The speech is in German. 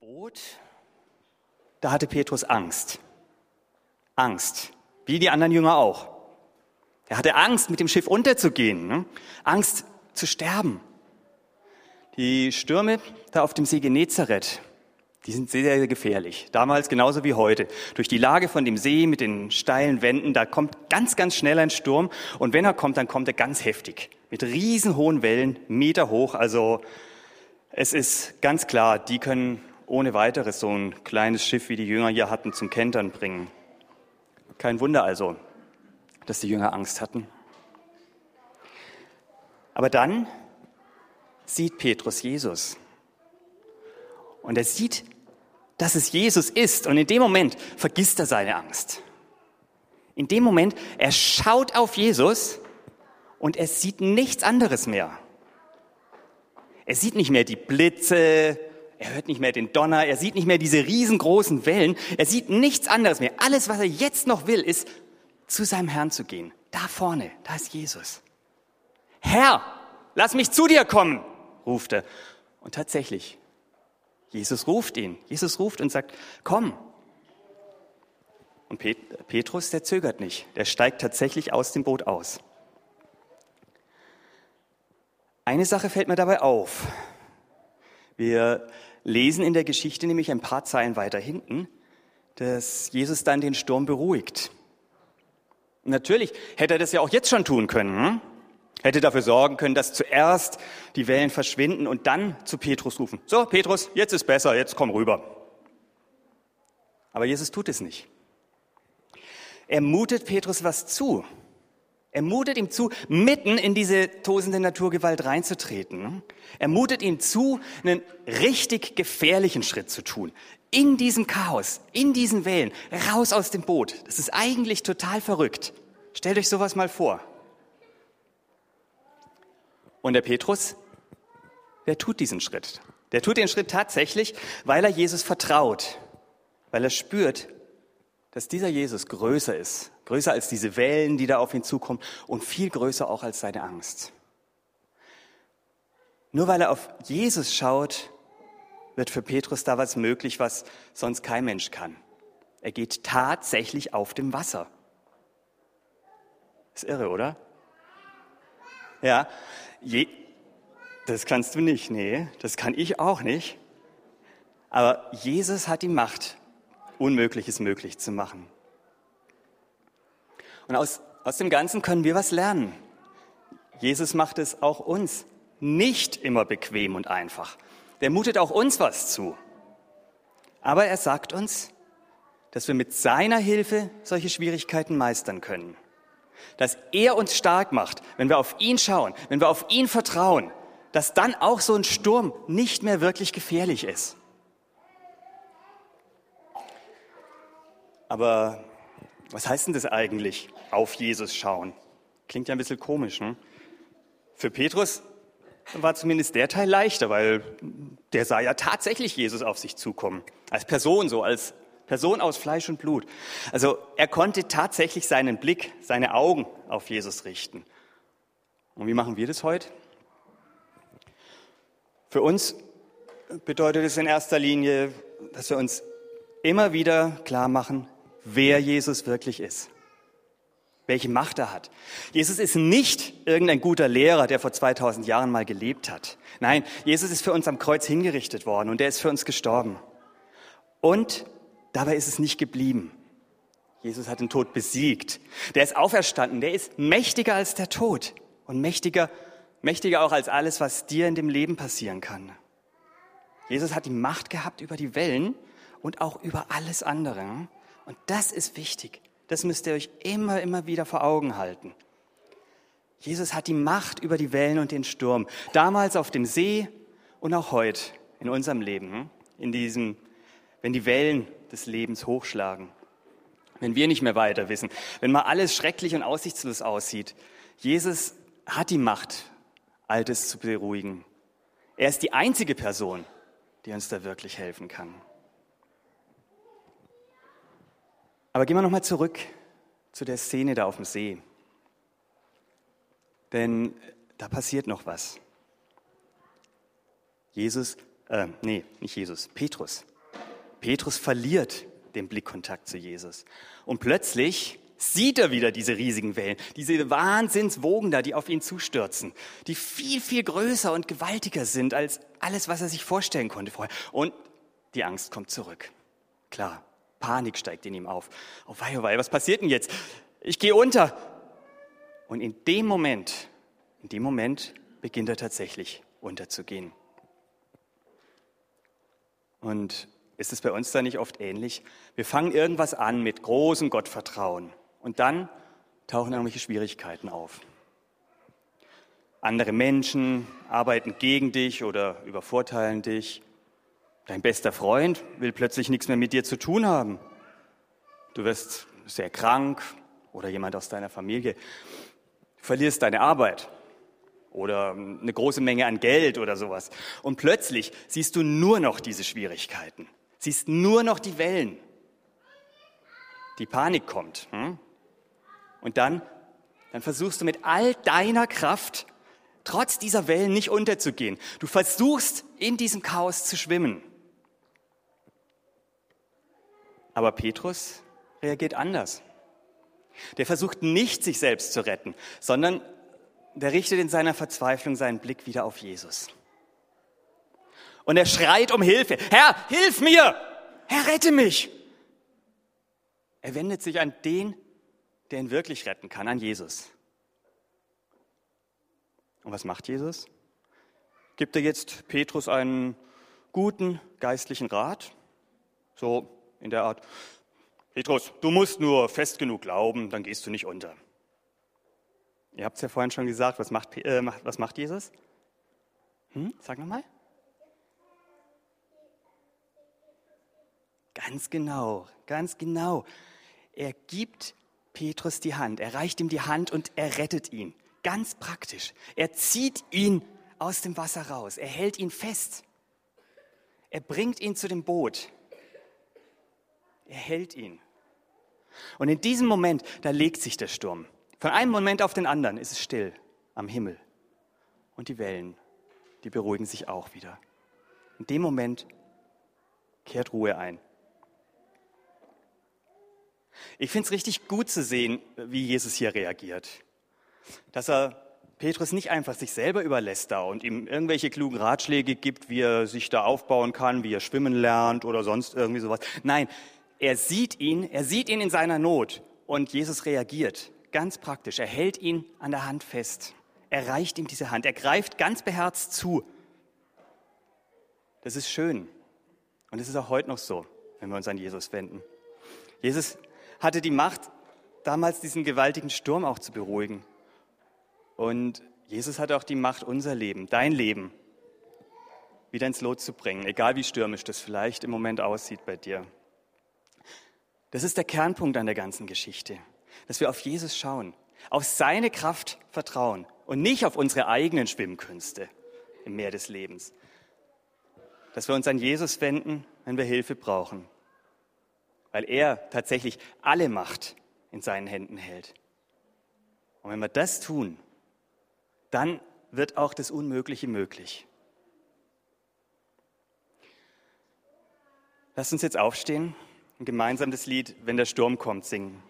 Boot, da hatte Petrus Angst. Angst, wie die anderen Jünger auch. Er hatte Angst, mit dem Schiff unterzugehen, ne? Angst zu sterben. Die Stürme da auf dem See Genezareth, die sind sehr, sehr gefährlich. Damals genauso wie heute. Durch die Lage von dem See mit den steilen Wänden, da kommt ganz, ganz schnell ein Sturm. Und wenn er kommt, dann kommt er ganz heftig. Mit riesenhohen Wellen, Meter hoch. Also es ist ganz klar, die können ohne weiteres so ein kleines Schiff, wie die Jünger hier hatten, zum Kentern bringen. Kein Wunder also, dass die Jünger Angst hatten. Aber dann sieht Petrus Jesus. Und er sieht, dass es Jesus ist. Und in dem Moment vergisst er seine Angst. In dem Moment, er schaut auf Jesus und er sieht nichts anderes mehr. Er sieht nicht mehr die Blitze, er hört nicht mehr den Donner, er sieht nicht mehr diese riesengroßen Wellen, er sieht nichts anderes mehr. Alles, was er jetzt noch will, ist zu seinem Herrn zu gehen. Da vorne, da ist Jesus. Herr, lass mich zu dir kommen, ruft er. Und tatsächlich, Jesus ruft ihn. Jesus ruft und sagt, komm. Und Pet Petrus, der zögert nicht. Der steigt tatsächlich aus dem Boot aus. Eine Sache fällt mir dabei auf. Wir lesen in der Geschichte nämlich ein paar Zeilen weiter hinten, dass Jesus dann den Sturm beruhigt. Natürlich hätte er das ja auch jetzt schon tun können. Hm? Hätte dafür sorgen können, dass zuerst die Wellen verschwinden und dann zu Petrus rufen. So, Petrus, jetzt ist besser, jetzt komm rüber. Aber Jesus tut es nicht. Er mutet Petrus was zu. Er mutet ihm zu, mitten in diese tosende Naturgewalt reinzutreten. Er mutet ihm zu, einen richtig gefährlichen Schritt zu tun. In diesem Chaos, in diesen Wellen, raus aus dem Boot. Das ist eigentlich total verrückt. Stellt euch sowas mal vor. Und der Petrus, der tut diesen Schritt. Der tut den Schritt tatsächlich, weil er Jesus vertraut, weil er spürt, dass dieser Jesus größer ist, größer als diese Wellen, die da auf ihn zukommen und viel größer auch als seine Angst. Nur weil er auf Jesus schaut, wird für Petrus da was möglich, was sonst kein Mensch kann. Er geht tatsächlich auf dem Wasser. Ist irre, oder? Ja, je, das kannst du nicht, nee, das kann ich auch nicht. Aber Jesus hat die Macht, Unmögliches möglich zu machen. Und aus, aus dem Ganzen können wir was lernen. Jesus macht es auch uns nicht immer bequem und einfach. Der mutet auch uns was zu. Aber er sagt uns, dass wir mit seiner Hilfe solche Schwierigkeiten meistern können. Dass er uns stark macht, wenn wir auf ihn schauen, wenn wir auf ihn vertrauen, dass dann auch so ein Sturm nicht mehr wirklich gefährlich ist. Aber was heißt denn das eigentlich, auf Jesus schauen? Klingt ja ein bisschen komisch. Ne? Für Petrus war zumindest der Teil leichter, weil der sah ja tatsächlich Jesus auf sich zukommen. Als Person so, als Person aus Fleisch und Blut. Also er konnte tatsächlich seinen Blick, seine Augen auf Jesus richten. Und wie machen wir das heute? Für uns bedeutet es in erster Linie, dass wir uns immer wieder klar machen, wer Jesus wirklich ist, welche Macht er hat. Jesus ist nicht irgendein guter Lehrer, der vor 2000 Jahren mal gelebt hat. Nein, Jesus ist für uns am Kreuz hingerichtet worden und er ist für uns gestorben. Und dabei ist es nicht geblieben. Jesus hat den Tod besiegt. Der ist auferstanden. Der ist mächtiger als der Tod und mächtiger, mächtiger auch als alles, was dir in dem Leben passieren kann. Jesus hat die Macht gehabt über die Wellen und auch über alles andere. Und das ist wichtig. Das müsst ihr euch immer, immer wieder vor Augen halten. Jesus hat die Macht über die Wellen und den Sturm. Damals auf dem See und auch heute in unserem Leben. Hm? In diesem, wenn die Wellen des Lebens hochschlagen. Wenn wir nicht mehr weiter wissen. Wenn mal alles schrecklich und aussichtslos aussieht. Jesus hat die Macht, Altes zu beruhigen. Er ist die einzige Person, die uns da wirklich helfen kann. Aber gehen wir nochmal zurück zu der Szene da auf dem See. Denn da passiert noch was. Jesus, äh, nee, nicht Jesus, Petrus. Petrus verliert den Blickkontakt zu Jesus. Und plötzlich sieht er wieder diese riesigen Wellen, diese Wahnsinnswogen da, die auf ihn zustürzen, die viel, viel größer und gewaltiger sind als alles, was er sich vorstellen konnte vorher. Und die Angst kommt zurück. Klar, Panik steigt in ihm auf. Oh wei, oh wei, was passiert denn jetzt? Ich gehe unter. Und in dem Moment, in dem Moment beginnt er tatsächlich unterzugehen. Und ist es bei uns da nicht oft ähnlich? Wir fangen irgendwas an mit großem Gottvertrauen und dann tauchen irgendwelche Schwierigkeiten auf. Andere Menschen arbeiten gegen dich oder übervorteilen dich. Dein bester Freund will plötzlich nichts mehr mit dir zu tun haben. Du wirst sehr krank oder jemand aus deiner Familie. Verlierst deine Arbeit oder eine große Menge an Geld oder sowas. Und plötzlich siehst du nur noch diese Schwierigkeiten, siehst nur noch die Wellen. Die Panik kommt. Hm? Und dann, dann versuchst du mit all deiner Kraft, trotz dieser Wellen nicht unterzugehen. Du versuchst in diesem Chaos zu schwimmen. Aber Petrus reagiert anders. Der versucht nicht, sich selbst zu retten, sondern der richtet in seiner Verzweiflung seinen Blick wieder auf Jesus. Und er schreit um Hilfe. Herr, hilf mir! Herr, rette mich! Er wendet sich an den, der ihn wirklich retten kann, an Jesus. Und was macht Jesus? Gibt er jetzt Petrus einen guten geistlichen Rat? So in der Art, Petrus, du musst nur fest genug glauben, dann gehst du nicht unter. Ihr habt es ja vorhin schon gesagt, was macht, äh, was macht Jesus? Hm? Sag nochmal. Ganz genau, ganz genau. Er gibt Petrus die Hand. Er reicht ihm die Hand und er rettet ihn. Ganz praktisch. Er zieht ihn aus dem Wasser raus. Er hält ihn fest. Er bringt ihn zu dem Boot. Er hält ihn. Und in diesem Moment, da legt sich der Sturm. Von einem Moment auf den anderen ist es still am Himmel. Und die Wellen, die beruhigen sich auch wieder. In dem Moment kehrt Ruhe ein. Ich finde es richtig gut zu sehen, wie Jesus hier reagiert. Dass er Petrus nicht einfach sich selber überlässt da und ihm irgendwelche klugen Ratschläge gibt, wie er sich da aufbauen kann, wie er schwimmen lernt oder sonst irgendwie sowas. Nein, er sieht ihn, er sieht ihn in seiner Not und Jesus reagiert ganz praktisch. Er hält ihn an der Hand fest. Er reicht ihm diese Hand. Er greift ganz beherzt zu. Das ist schön. Und es ist auch heute noch so, wenn wir uns an Jesus wenden. Jesus hatte die Macht, damals diesen gewaltigen Sturm auch zu beruhigen. Und Jesus hat auch die Macht, unser Leben, dein Leben, wieder ins Lot zu bringen, egal wie stürmisch das vielleicht im Moment aussieht bei dir. Das ist der Kernpunkt an der ganzen Geschichte, dass wir auf Jesus schauen, auf seine Kraft vertrauen und nicht auf unsere eigenen Schwimmkünste im Meer des Lebens. Dass wir uns an Jesus wenden, wenn wir Hilfe brauchen weil er tatsächlich alle Macht in seinen Händen hält. Und wenn wir das tun, dann wird auch das Unmögliche möglich. Lasst uns jetzt aufstehen und gemeinsam das Lied Wenn der Sturm kommt singen.